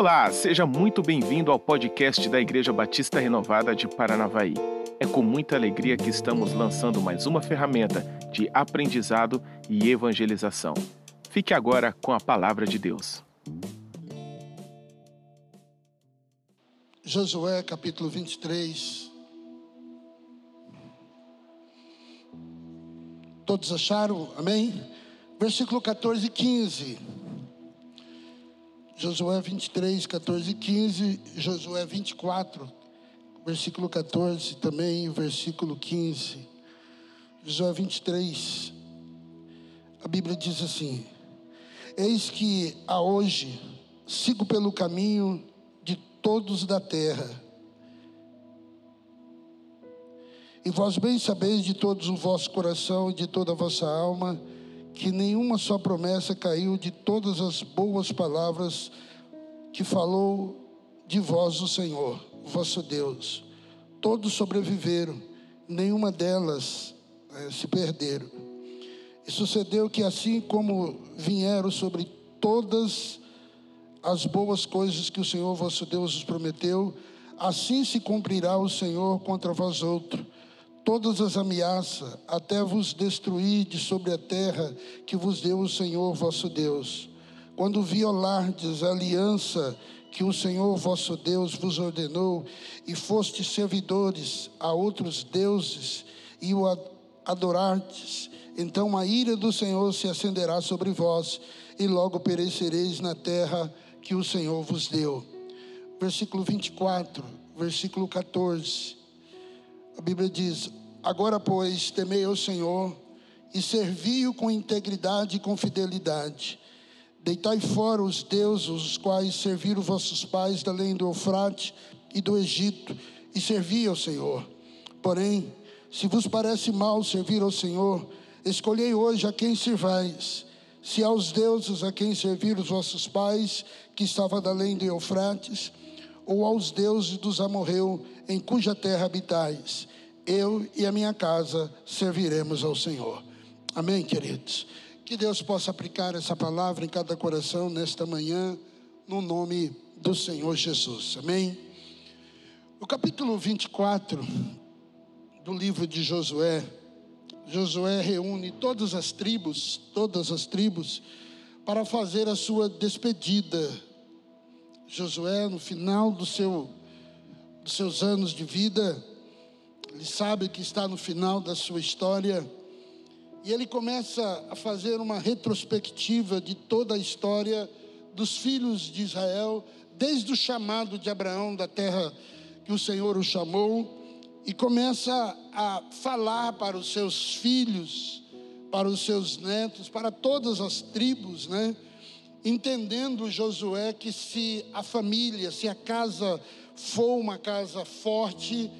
Olá, seja muito bem-vindo ao podcast da Igreja Batista Renovada de Paranavaí. É com muita alegria que estamos lançando mais uma ferramenta de aprendizado e evangelização. Fique agora com a palavra de Deus. Josué capítulo 23. Todos acharam? Amém? Versículo 14 e 15. Josué 23, 14 e 15. Josué 24, versículo 14 também, versículo 15. Josué 23. A Bíblia diz assim: Eis que a hoje sigo pelo caminho de todos da terra. E vós bem sabeis de todos o vosso coração e de toda a vossa alma que nenhuma só promessa caiu de todas as boas palavras que falou de vós o Senhor, vosso Deus. Todos sobreviveram, nenhuma delas eh, se perderam. E sucedeu que assim como vieram sobre todas as boas coisas que o Senhor vosso Deus vos prometeu, assim se cumprirá o Senhor contra vós outros todas as ameaças, até vos destruir de sobre a terra que vos deu o Senhor vosso Deus. Quando violardes a aliança que o Senhor vosso Deus vos ordenou, e fostes servidores a outros deuses, e o adorardes, então a ira do Senhor se acenderá sobre vós, e logo perecereis na terra que o Senhor vos deu. Versículo 24, versículo 14. A Bíblia diz: Agora, pois, temei ao Senhor e servi-o com integridade e com fidelidade. Deitai fora os deuses, os quais serviram vossos pais além do Eufrate e do Egito, e servi ao Senhor. Porém, se vos parece mal servir ao Senhor, escolhei hoje a quem servais. Se aos deuses a quem serviram os vossos pais, que estava além do Eufrates, ou aos deuses dos amorreu, em cuja terra habitais eu e a minha casa serviremos ao Senhor. Amém, queridos? Que Deus possa aplicar essa palavra em cada coração nesta manhã, no nome do Senhor Jesus. Amém? O capítulo 24 do livro de Josué, Josué reúne todas as tribos, todas as tribos, para fazer a sua despedida. Josué, no final do seu, dos seus anos de vida, ele sabe que está no final da sua história. E ele começa a fazer uma retrospectiva de toda a história dos filhos de Israel, desde o chamado de Abraão da terra que o Senhor o chamou, e começa a falar para os seus filhos, para os seus netos, para todas as tribos, né? Entendendo Josué que se a família, se a casa for uma casa forte,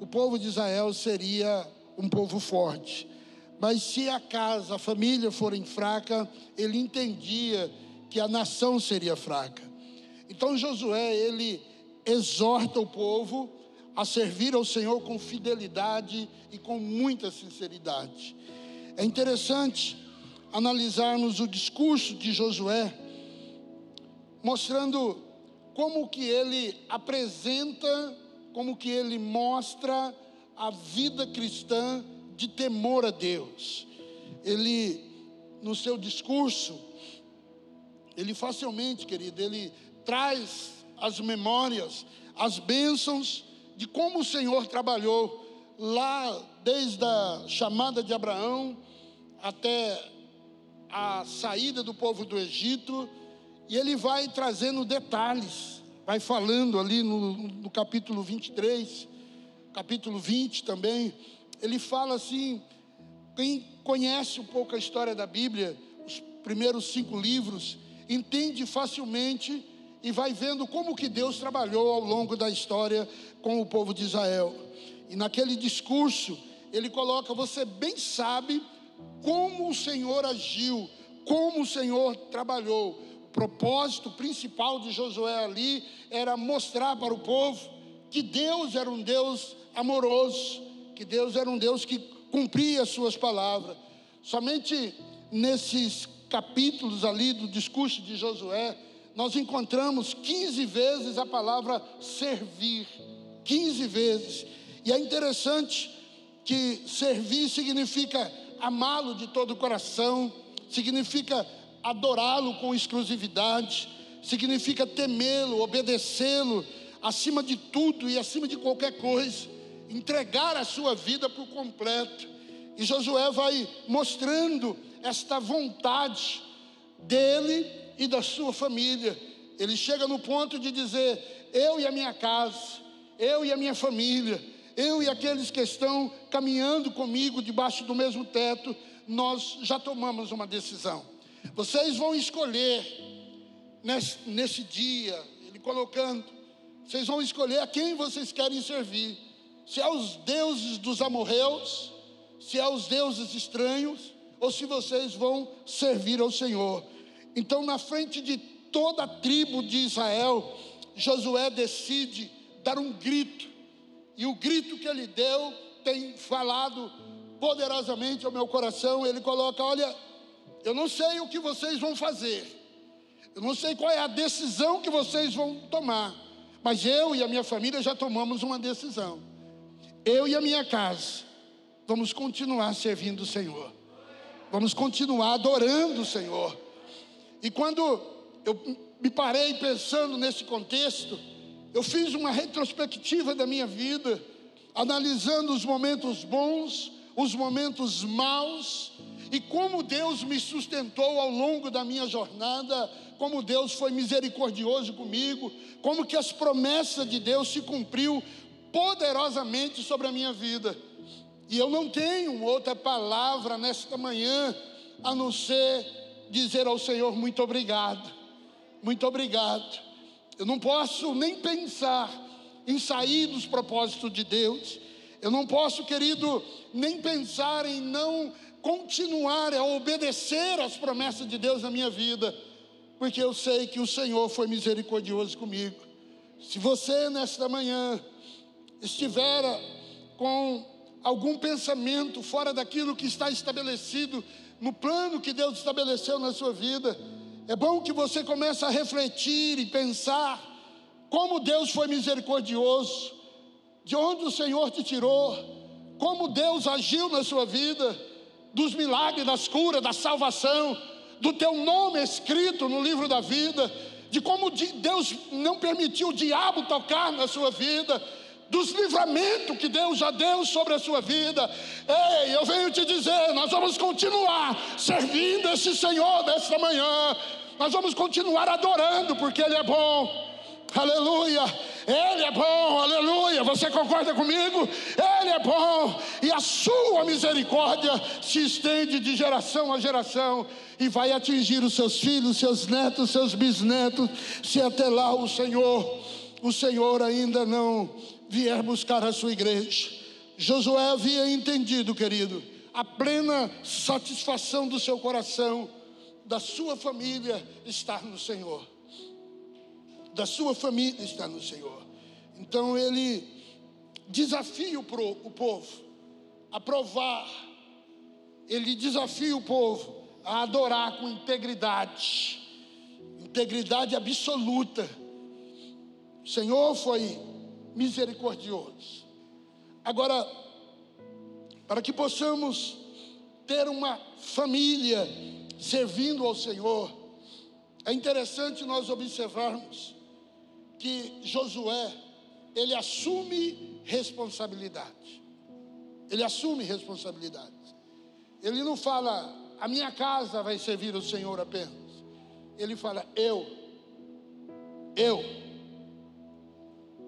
o povo de Israel seria um povo forte. Mas se a casa, a família forem fraca, ele entendia que a nação seria fraca. Então Josué, ele exorta o povo a servir ao Senhor com fidelidade e com muita sinceridade. É interessante analisarmos o discurso de Josué, mostrando como que ele apresenta como que ele mostra a vida cristã de temor a Deus. Ele, no seu discurso, ele facilmente, querido, ele traz as memórias, as bênçãos de como o Senhor trabalhou lá desde a chamada de Abraão até a saída do povo do Egito, e ele vai trazendo detalhes vai falando ali no, no capítulo 23, capítulo 20 também, ele fala assim: quem conhece um pouco a história da Bíblia, os primeiros cinco livros, entende facilmente e vai vendo como que Deus trabalhou ao longo da história com o povo de Israel. E naquele discurso, ele coloca: você bem sabe como o Senhor agiu, como o Senhor trabalhou propósito principal de Josué ali era mostrar para o povo que Deus era um Deus amoroso, que Deus era um Deus que cumpria as suas palavras. Somente nesses capítulos ali do discurso de Josué, nós encontramos 15 vezes a palavra servir. 15 vezes. E é interessante que servir significa amá-lo de todo o coração, significa adorá-lo com exclusividade, significa temê-lo, obedecê-lo acima de tudo e acima de qualquer coisa, entregar a sua vida por completo. E Josué vai mostrando esta vontade dele e da sua família. Ele chega no ponto de dizer: Eu e a minha casa, eu e a minha família, eu e aqueles que estão caminhando comigo debaixo do mesmo teto, nós já tomamos uma decisão. Vocês vão escolher nesse, nesse dia, ele colocando, vocês vão escolher a quem vocês querem servir. Se é os deuses dos amorreus, se é os deuses estranhos, ou se vocês vão servir ao Senhor. Então, na frente de toda a tribo de Israel, Josué decide dar um grito, e o grito que ele deu tem falado poderosamente ao meu coração. Ele coloca: Olha, eu não sei o que vocês vão fazer, eu não sei qual é a decisão que vocês vão tomar, mas eu e a minha família já tomamos uma decisão. Eu e a minha casa vamos continuar servindo o Senhor, vamos continuar adorando o Senhor. E quando eu me parei pensando nesse contexto, eu fiz uma retrospectiva da minha vida, analisando os momentos bons, os momentos maus, e como Deus me sustentou ao longo da minha jornada, como Deus foi misericordioso comigo, como que as promessas de Deus se cumpriu poderosamente sobre a minha vida. E eu não tenho outra palavra nesta manhã a não ser dizer ao Senhor muito obrigado. Muito obrigado eu não posso nem pensar em sair dos propósitos de Deus. Eu não posso, querido, nem pensar em não continuar a obedecer às promessas de Deus na minha vida, porque eu sei que o Senhor foi misericordioso comigo. Se você nesta manhã estiver com algum pensamento fora daquilo que está estabelecido no plano que Deus estabeleceu na sua vida, é bom que você comece a refletir e pensar como Deus foi misericordioso, de onde o Senhor te tirou, como Deus agiu na sua vida, dos milagres, das curas, da salvação, do teu nome escrito no livro da vida, de como Deus não permitiu o diabo tocar na sua vida, dos livramentos que Deus já deu sobre a sua vida. Ei, eu venho te dizer, nós vamos continuar servindo esse Senhor nesta manhã. Nós vamos continuar adorando porque ele é bom. Aleluia. Ele é bom, aleluia. Você concorda comigo? Ele é bom e a sua misericórdia se estende de geração a geração e vai atingir os seus filhos, seus netos, seus bisnetos, se até lá o Senhor, o Senhor ainda não vier buscar a sua igreja. Josué havia entendido, querido, a plena satisfação do seu coração, da sua família estar no Senhor. Da sua família estar no Senhor. Então ele desafia o povo a provar, ele desafia o povo a adorar com integridade, integridade absoluta. O Senhor foi misericordioso. Agora, para que possamos ter uma família servindo ao Senhor, é interessante nós observarmos que Josué, ele assume responsabilidade. Ele assume responsabilidade. Ele não fala, a minha casa vai servir o Senhor apenas. Ele fala, eu, eu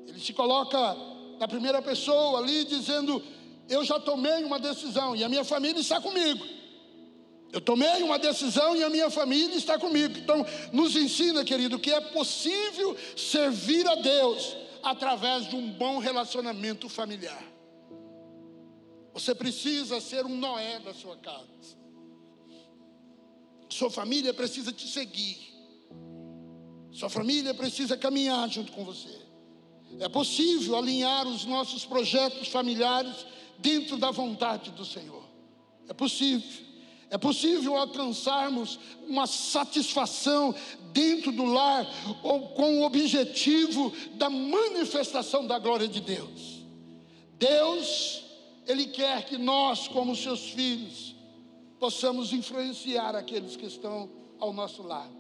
ele se coloca na primeira pessoa ali, dizendo: Eu já tomei uma decisão e a minha família está comigo. Eu tomei uma decisão e a minha família está comigo. Então, nos ensina, querido, que é possível servir a Deus através de um bom relacionamento familiar. Você precisa ser um Noé da sua casa. Sua família precisa te seguir. Sua família precisa caminhar junto com você. É possível alinhar os nossos projetos familiares dentro da vontade do Senhor. É possível. É possível alcançarmos uma satisfação dentro do lar ou com o objetivo da manifestação da glória de Deus. Deus, Ele quer que nós, como seus filhos, possamos influenciar aqueles que estão ao nosso lado.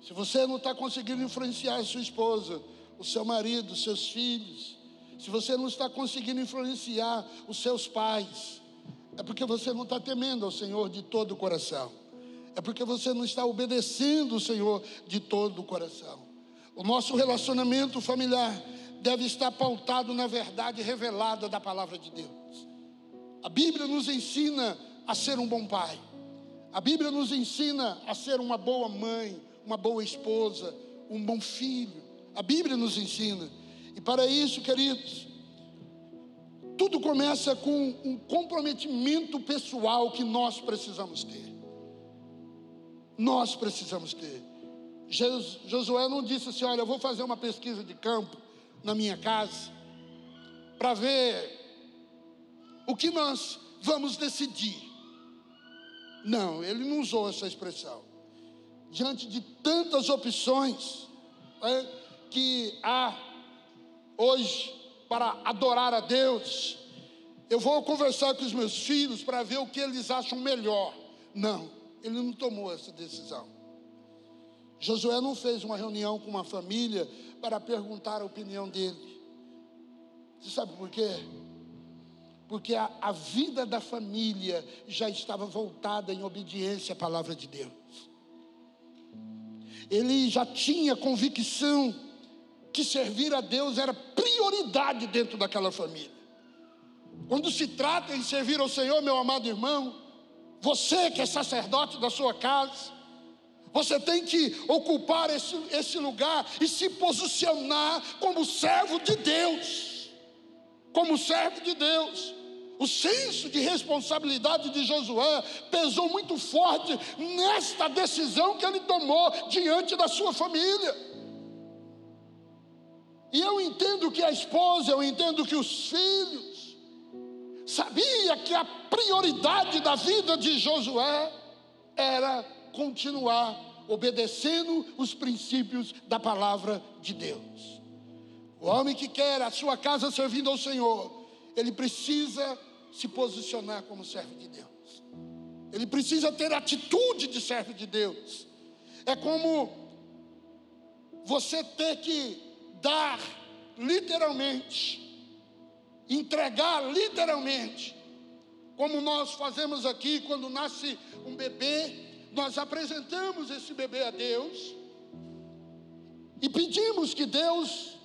Se você não está conseguindo influenciar sua esposa, o seu marido, seus filhos, se você não está conseguindo influenciar os seus pais, é porque você não está temendo ao Senhor de todo o coração. É porque você não está obedecendo o Senhor de todo o coração. O nosso relacionamento familiar deve estar pautado na verdade revelada da palavra de Deus. A Bíblia nos ensina a ser um bom pai. A Bíblia nos ensina a ser uma boa mãe, uma boa esposa, um bom filho. A Bíblia nos ensina. E para isso, queridos, tudo começa com um comprometimento pessoal que nós precisamos ter. Nós precisamos ter. Josué não disse assim: Olha, eu vou fazer uma pesquisa de campo na minha casa para ver o que nós vamos decidir. Não, ele não usou essa expressão. Diante de tantas opções é, que há hoje para adorar a Deus. Eu vou conversar com os meus filhos para ver o que eles acham melhor. Não, ele não tomou essa decisão. Josué não fez uma reunião com uma família para perguntar a opinião dele. Você sabe por quê? Porque a, a vida da família já estava voltada em obediência à palavra de Deus. Ele já tinha convicção que servir a Deus era prioridade dentro daquela família. Quando se trata em servir ao Senhor, meu amado irmão, você que é sacerdote da sua casa, você tem que ocupar esse, esse lugar e se posicionar como servo de Deus. Como servo de Deus. O senso de responsabilidade de Josué pesou muito forte nesta decisão que ele tomou diante da sua família. E eu entendo que a esposa, eu entendo que os filhos, sabia que a prioridade da vida de Josué era continuar obedecendo os princípios da palavra de Deus. O homem que quer a sua casa servindo ao Senhor, ele precisa se posicionar como servo de Deus. Ele precisa ter atitude de servo de Deus. É como você ter que dar literalmente, entregar literalmente, como nós fazemos aqui quando nasce um bebê, nós apresentamos esse bebê a Deus e pedimos que Deus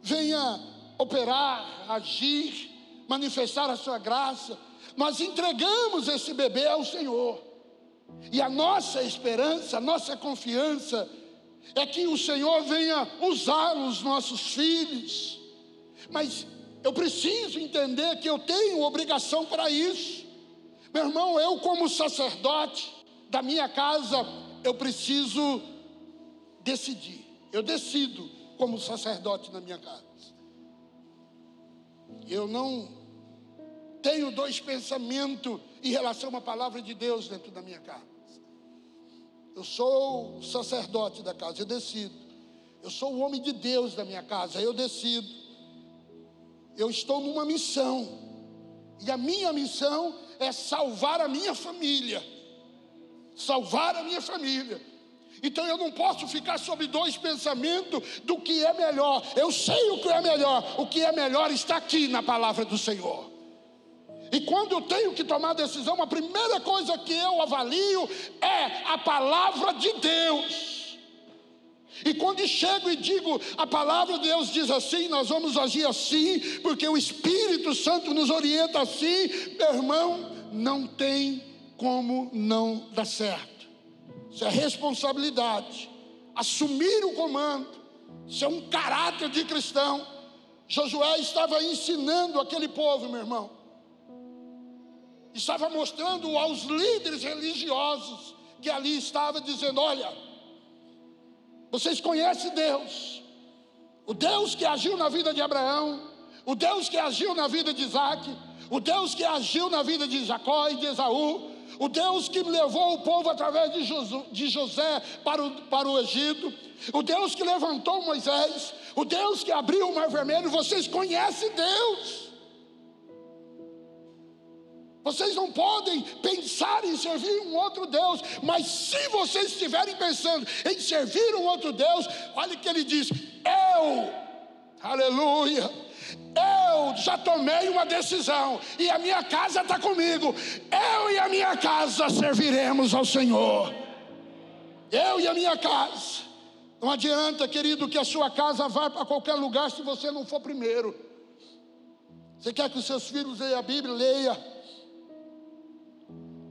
venha operar, agir, manifestar a sua graça. Nós entregamos esse bebê ao Senhor. E a nossa esperança, a nossa confiança é que o Senhor venha usar os nossos filhos, mas eu preciso entender que eu tenho obrigação para isso. Meu irmão, eu, como sacerdote da minha casa, eu preciso decidir. Eu decido como sacerdote da minha casa. Eu não tenho dois pensamentos em relação à palavra de Deus dentro da minha casa. Eu sou o sacerdote da casa, eu decido. Eu sou o homem de Deus da minha casa, eu decido. Eu estou numa missão. E a minha missão é salvar a minha família. Salvar a minha família. Então eu não posso ficar sobre dois pensamentos do que é melhor. Eu sei o que é melhor. O que é melhor está aqui na palavra do Senhor. E quando eu tenho que tomar decisão, a primeira coisa que eu avalio é a palavra de Deus. E quando chego e digo, a palavra de Deus diz assim, nós vamos agir assim, porque o Espírito Santo nos orienta assim, meu irmão, não tem como não dar certo. Isso é responsabilidade. Assumir o comando, isso é um caráter de cristão. Josué estava ensinando aquele povo, meu irmão estava mostrando aos líderes religiosos que ali estava dizendo: Olha, vocês conhecem Deus, o Deus que agiu na vida de Abraão, o Deus que agiu na vida de Isaac, o Deus que agiu na vida de Jacó e de Esaú, o Deus que levou o povo através de José para o, para o Egito, o Deus que levantou Moisés, o Deus que abriu o mar vermelho, vocês conhecem Deus. Vocês não podem pensar em servir um outro Deus, mas se vocês estiverem pensando em servir um outro Deus, olha o que ele diz: Eu, aleluia, eu já tomei uma decisão e a minha casa está comigo. Eu e a minha casa serviremos ao Senhor. Eu e a minha casa. Não adianta, querido, que a sua casa vá para qualquer lugar se você não for primeiro. Você quer que os seus filhos leiam a Bíblia? Leia.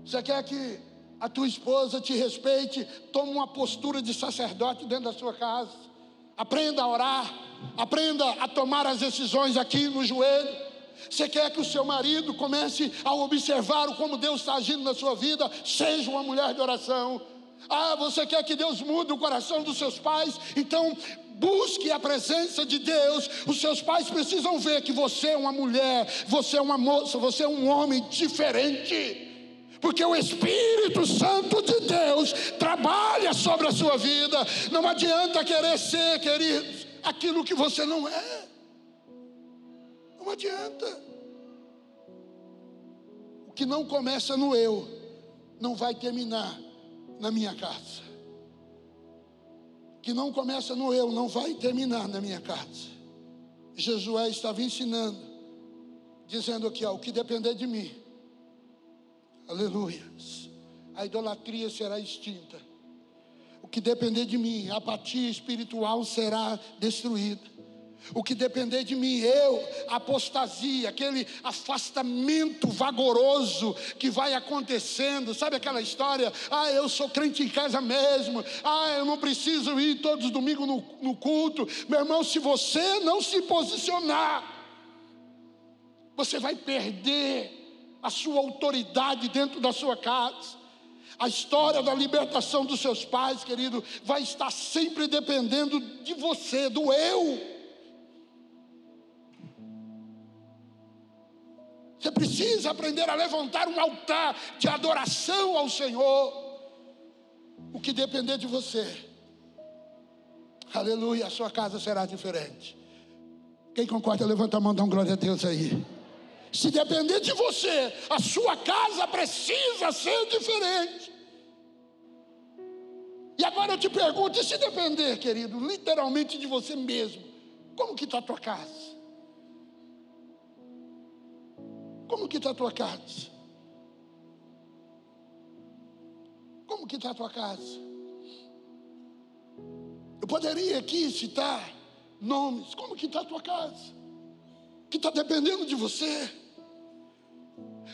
Você quer que a tua esposa te respeite? Tome uma postura de sacerdote dentro da sua casa. Aprenda a orar. Aprenda a tomar as decisões aqui no joelho. Você quer que o seu marido comece a observar como Deus está agindo na sua vida? Seja uma mulher de oração. Ah, você quer que Deus mude o coração dos seus pais? Então, busque a presença de Deus. Os seus pais precisam ver que você é uma mulher, você é uma moça, você é um homem diferente porque o Espírito Santo de Deus trabalha sobre a sua vida. Não adianta querer ser, queridos, aquilo que você não é. Não adianta. O que não começa no eu, não vai terminar na minha casa. O que não começa no eu, não vai terminar na minha casa. Josué estava ensinando, dizendo aqui, ó, o que depender de mim Aleluia. A idolatria será extinta. O que depender de mim, a apatia espiritual será destruída. O que depender de mim, eu, apostasia, aquele afastamento vagoroso que vai acontecendo, sabe aquela história? Ah, eu sou crente em casa mesmo, ah, eu não preciso ir todos os domingos no, no culto. Meu irmão, se você não se posicionar, você vai perder a sua autoridade dentro da sua casa. A história da libertação dos seus pais, querido, vai estar sempre dependendo de você, do eu. Você precisa aprender a levantar um altar de adoração ao Senhor. O que depender de você, aleluia, a sua casa será diferente. Quem concorda, levanta a mão, dá um glória a Deus aí. Se depender de você, a sua casa precisa ser diferente. E agora eu te pergunto, e se depender, querido, literalmente de você mesmo, como que está a tua casa? Como que está a tua casa? Como que está a tua casa? Eu poderia aqui citar nomes, como que está a tua casa? Que está dependendo de você.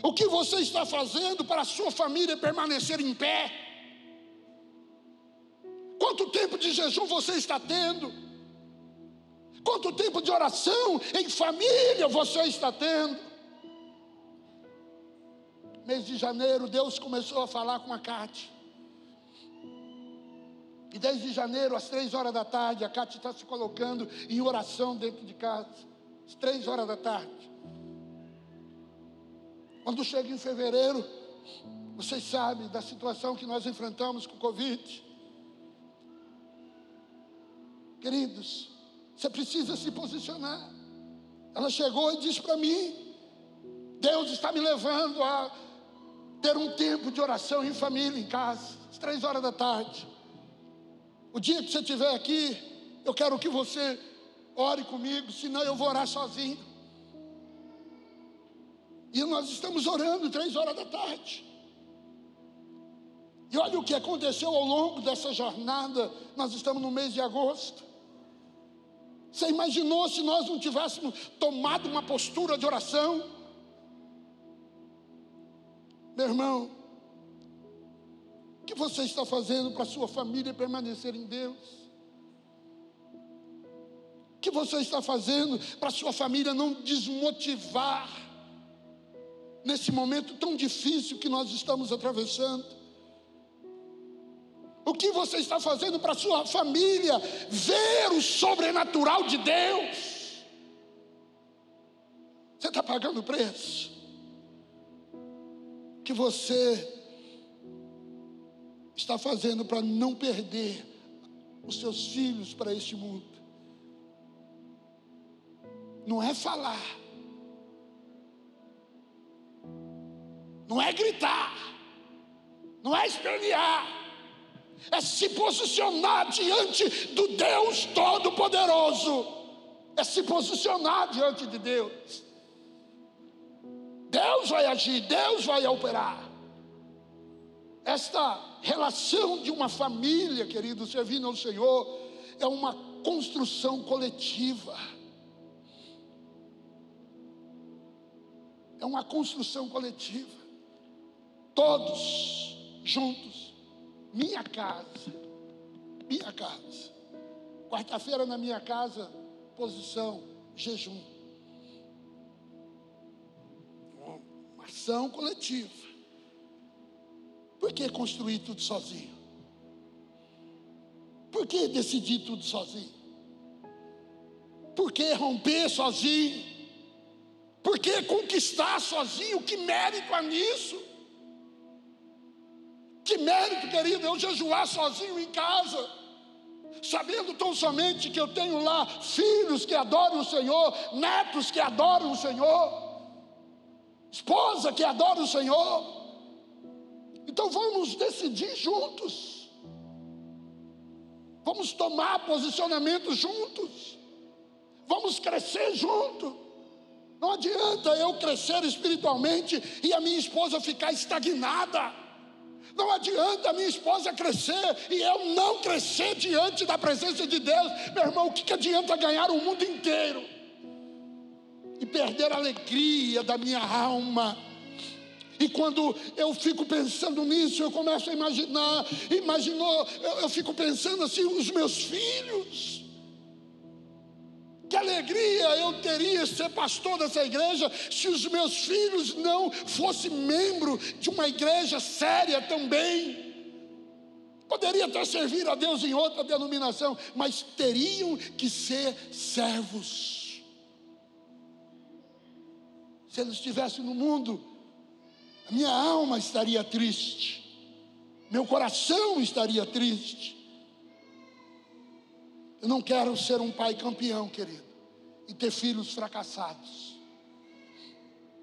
O que você está fazendo para a sua família permanecer em pé? Quanto tempo de jejum você está tendo? Quanto tempo de oração em família você está tendo? Mês de janeiro, Deus começou a falar com a Cátia. E desde janeiro, às três horas da tarde, a Cátia está se colocando em oração dentro de casa. Às três horas da tarde. Quando chega em fevereiro, vocês sabem da situação que nós enfrentamos com o Covid. Queridos, você precisa se posicionar. Ela chegou e disse para mim: Deus está me levando a ter um tempo de oração em família, em casa, às três horas da tarde. O dia que você estiver aqui, eu quero que você ore comigo, senão eu vou orar sozinho. E nós estamos orando três horas da tarde. E olha o que aconteceu ao longo dessa jornada. Nós estamos no mês de agosto. Você imaginou se nós não tivéssemos tomado uma postura de oração? Meu irmão, o que você está fazendo para a sua família permanecer em Deus? O que você está fazendo para a sua família não desmotivar? Nesse momento tão difícil que nós estamos atravessando? O que você está fazendo para a sua família ver o sobrenatural de Deus? pagando preço. Que você está fazendo para não perder os seus filhos para este mundo. Não é falar, não é gritar, não é espernear, é se posicionar diante do Deus Todo-Poderoso, é se posicionar diante de Deus. Deus vai agir, Deus vai operar. Esta relação de uma família, querido, servindo ao Senhor, é uma construção coletiva. É uma construção coletiva. Todos juntos. Minha casa. Minha casa. Quarta-feira na minha casa, posição, jejum. Uma ação coletiva. Por que construir tudo sozinho? Por que decidir tudo sozinho? Por que romper sozinho? Por que conquistar sozinho? Que mérito há nisso? Que mérito, querido, eu jejuar sozinho em casa, sabendo tão somente que eu tenho lá filhos que adoram o Senhor, netos que adoram o Senhor, esposa que adora o Senhor. Então vamos decidir juntos. Vamos tomar posicionamento juntos. Vamos crescer junto. Não adianta eu crescer espiritualmente e a minha esposa ficar estagnada. Não adianta a minha esposa crescer e eu não crescer diante da presença de Deus. Meu irmão, o que, que adianta ganhar o mundo inteiro e perder a alegria da minha alma? E quando eu fico pensando nisso, eu começo a imaginar, imaginou, eu, eu fico pensando assim, os meus filhos. Que alegria eu teria ser pastor dessa igreja se os meus filhos não fossem membro de uma igreja séria também. Poderia até servir a Deus em outra denominação, mas teriam que ser servos. Se eles estivessem no mundo, minha alma estaria triste, meu coração estaria triste. Eu não quero ser um pai campeão, querido, e ter filhos fracassados.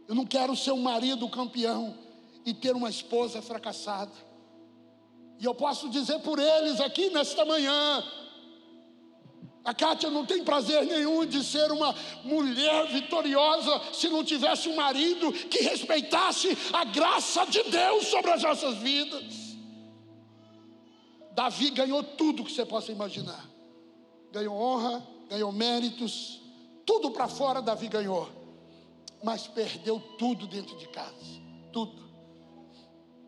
Eu não quero ser um marido campeão e ter uma esposa fracassada. E eu posso dizer por eles aqui nesta manhã, a Kátia não tem prazer nenhum de ser uma mulher vitoriosa se não tivesse um marido que respeitasse a graça de Deus sobre as nossas vidas. Davi ganhou tudo que você possa imaginar. Ganhou honra, ganhou méritos, tudo para fora Davi ganhou. Mas perdeu tudo dentro de casa, tudo.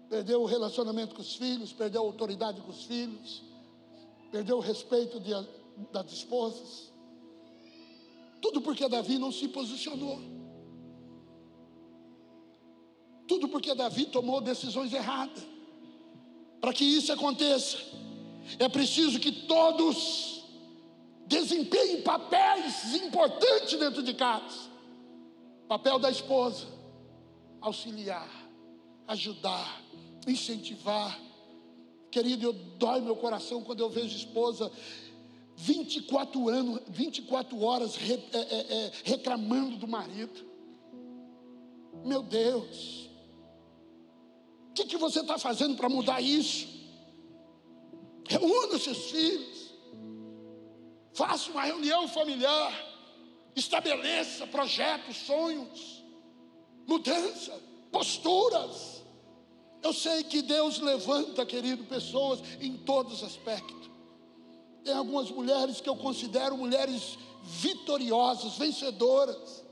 Perdeu o relacionamento com os filhos, perdeu a autoridade com os filhos, perdeu o respeito de das esposas. Tudo porque Davi não se posicionou. Tudo porque Davi tomou decisões erradas. Para que isso aconteça, é preciso que todos desempenhem papéis importantes dentro de casa. Papel da esposa, auxiliar, ajudar, incentivar. Querido, eu dói meu coração quando eu vejo esposa 24 anos, 24 horas re, é, é, é, reclamando do marido. Meu Deus, o que, que você está fazendo para mudar isso? Reúna seus filhos, faça uma reunião familiar, estabeleça projetos, sonhos, mudança, posturas. Eu sei que Deus levanta, querido, pessoas em todos os aspectos. Tem algumas mulheres que eu considero mulheres vitoriosas, vencedoras.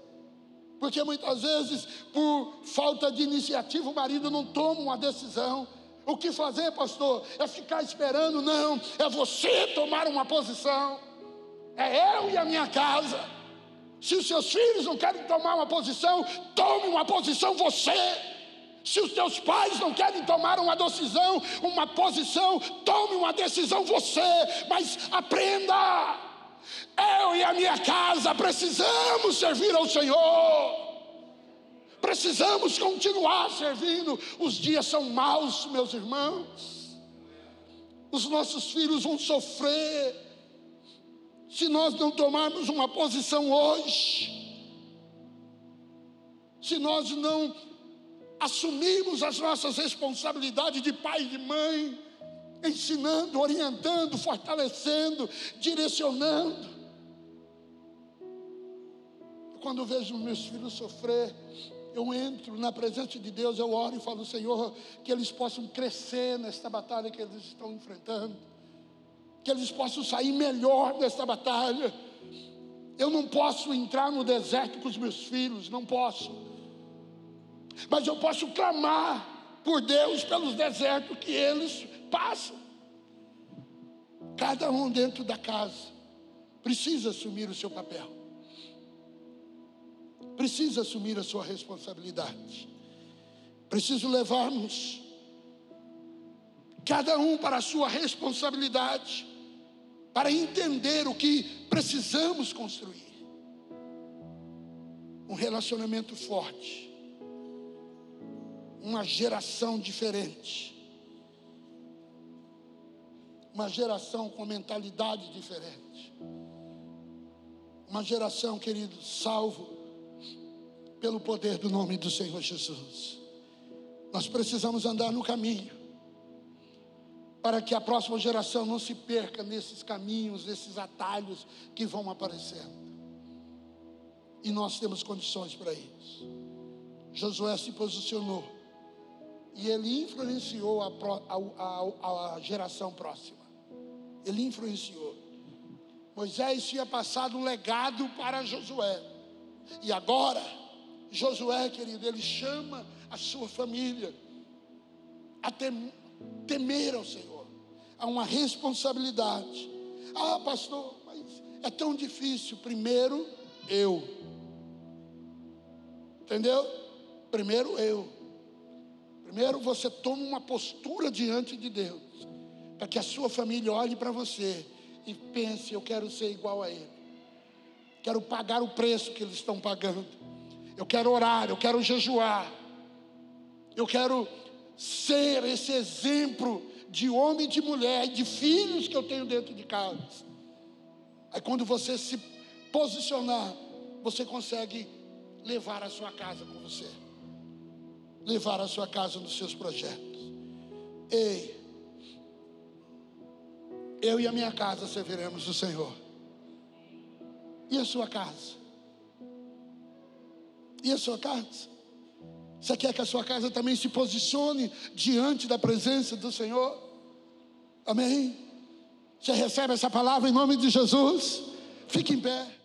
Porque muitas vezes, por falta de iniciativa, o marido não toma uma decisão. O que fazer, pastor? É ficar esperando? Não, é você tomar uma posição. É eu e a minha casa. Se os seus filhos não querem tomar uma posição, tome uma posição você. Se os teus pais não querem tomar uma decisão, uma posição, tome uma decisão você, mas aprenda. Eu e a minha casa precisamos servir ao Senhor. Precisamos continuar servindo. Os dias são maus, meus irmãos. Os nossos filhos vão sofrer se nós não tomarmos uma posição hoje. Se nós não assumirmos as nossas responsabilidades de pai e de mãe, ensinando, orientando, fortalecendo, direcionando. Quando vejo meus filhos sofrer, eu entro na presença de Deus, eu oro e falo, Senhor, que eles possam crescer nesta batalha que eles estão enfrentando, que eles possam sair melhor desta batalha. Eu não posso entrar no deserto com os meus filhos, não posso, mas eu posso clamar por Deus pelos desertos que eles passam. Cada um dentro da casa precisa assumir o seu papel precisa assumir a sua responsabilidade. Preciso levarmos cada um para a sua responsabilidade, para entender o que precisamos construir. Um relacionamento forte, uma geração diferente, uma geração com mentalidade diferente, uma geração, querido, salvo pelo poder do nome do Senhor Jesus. Nós precisamos andar no caminho, para que a próxima geração não se perca nesses caminhos, nesses atalhos que vão aparecendo. E nós temos condições para isso. Josué se posicionou e ele influenciou a, a, a, a geração próxima. Ele influenciou. Moisés tinha passado um legado para Josué. E agora, Josué, querido, ele chama a sua família a temer ao Senhor, a uma responsabilidade. Ah, pastor, mas é tão difícil. Primeiro, eu. Entendeu? Primeiro, eu. Primeiro, você toma uma postura diante de Deus, para que a sua família olhe para você e pense: eu quero ser igual a Ele, quero pagar o preço que eles estão pagando eu quero orar, eu quero jejuar, eu quero ser esse exemplo de homem e de mulher, de filhos que eu tenho dentro de casa. Aí quando você se posicionar, você consegue levar a sua casa com você, levar a sua casa nos seus projetos. Ei, eu e a minha casa serviremos o Senhor. E a sua casa? E a sua casa? Você quer que a sua casa também se posicione diante da presença do Senhor? Amém? Você recebe essa palavra em nome de Jesus? Fique em pé.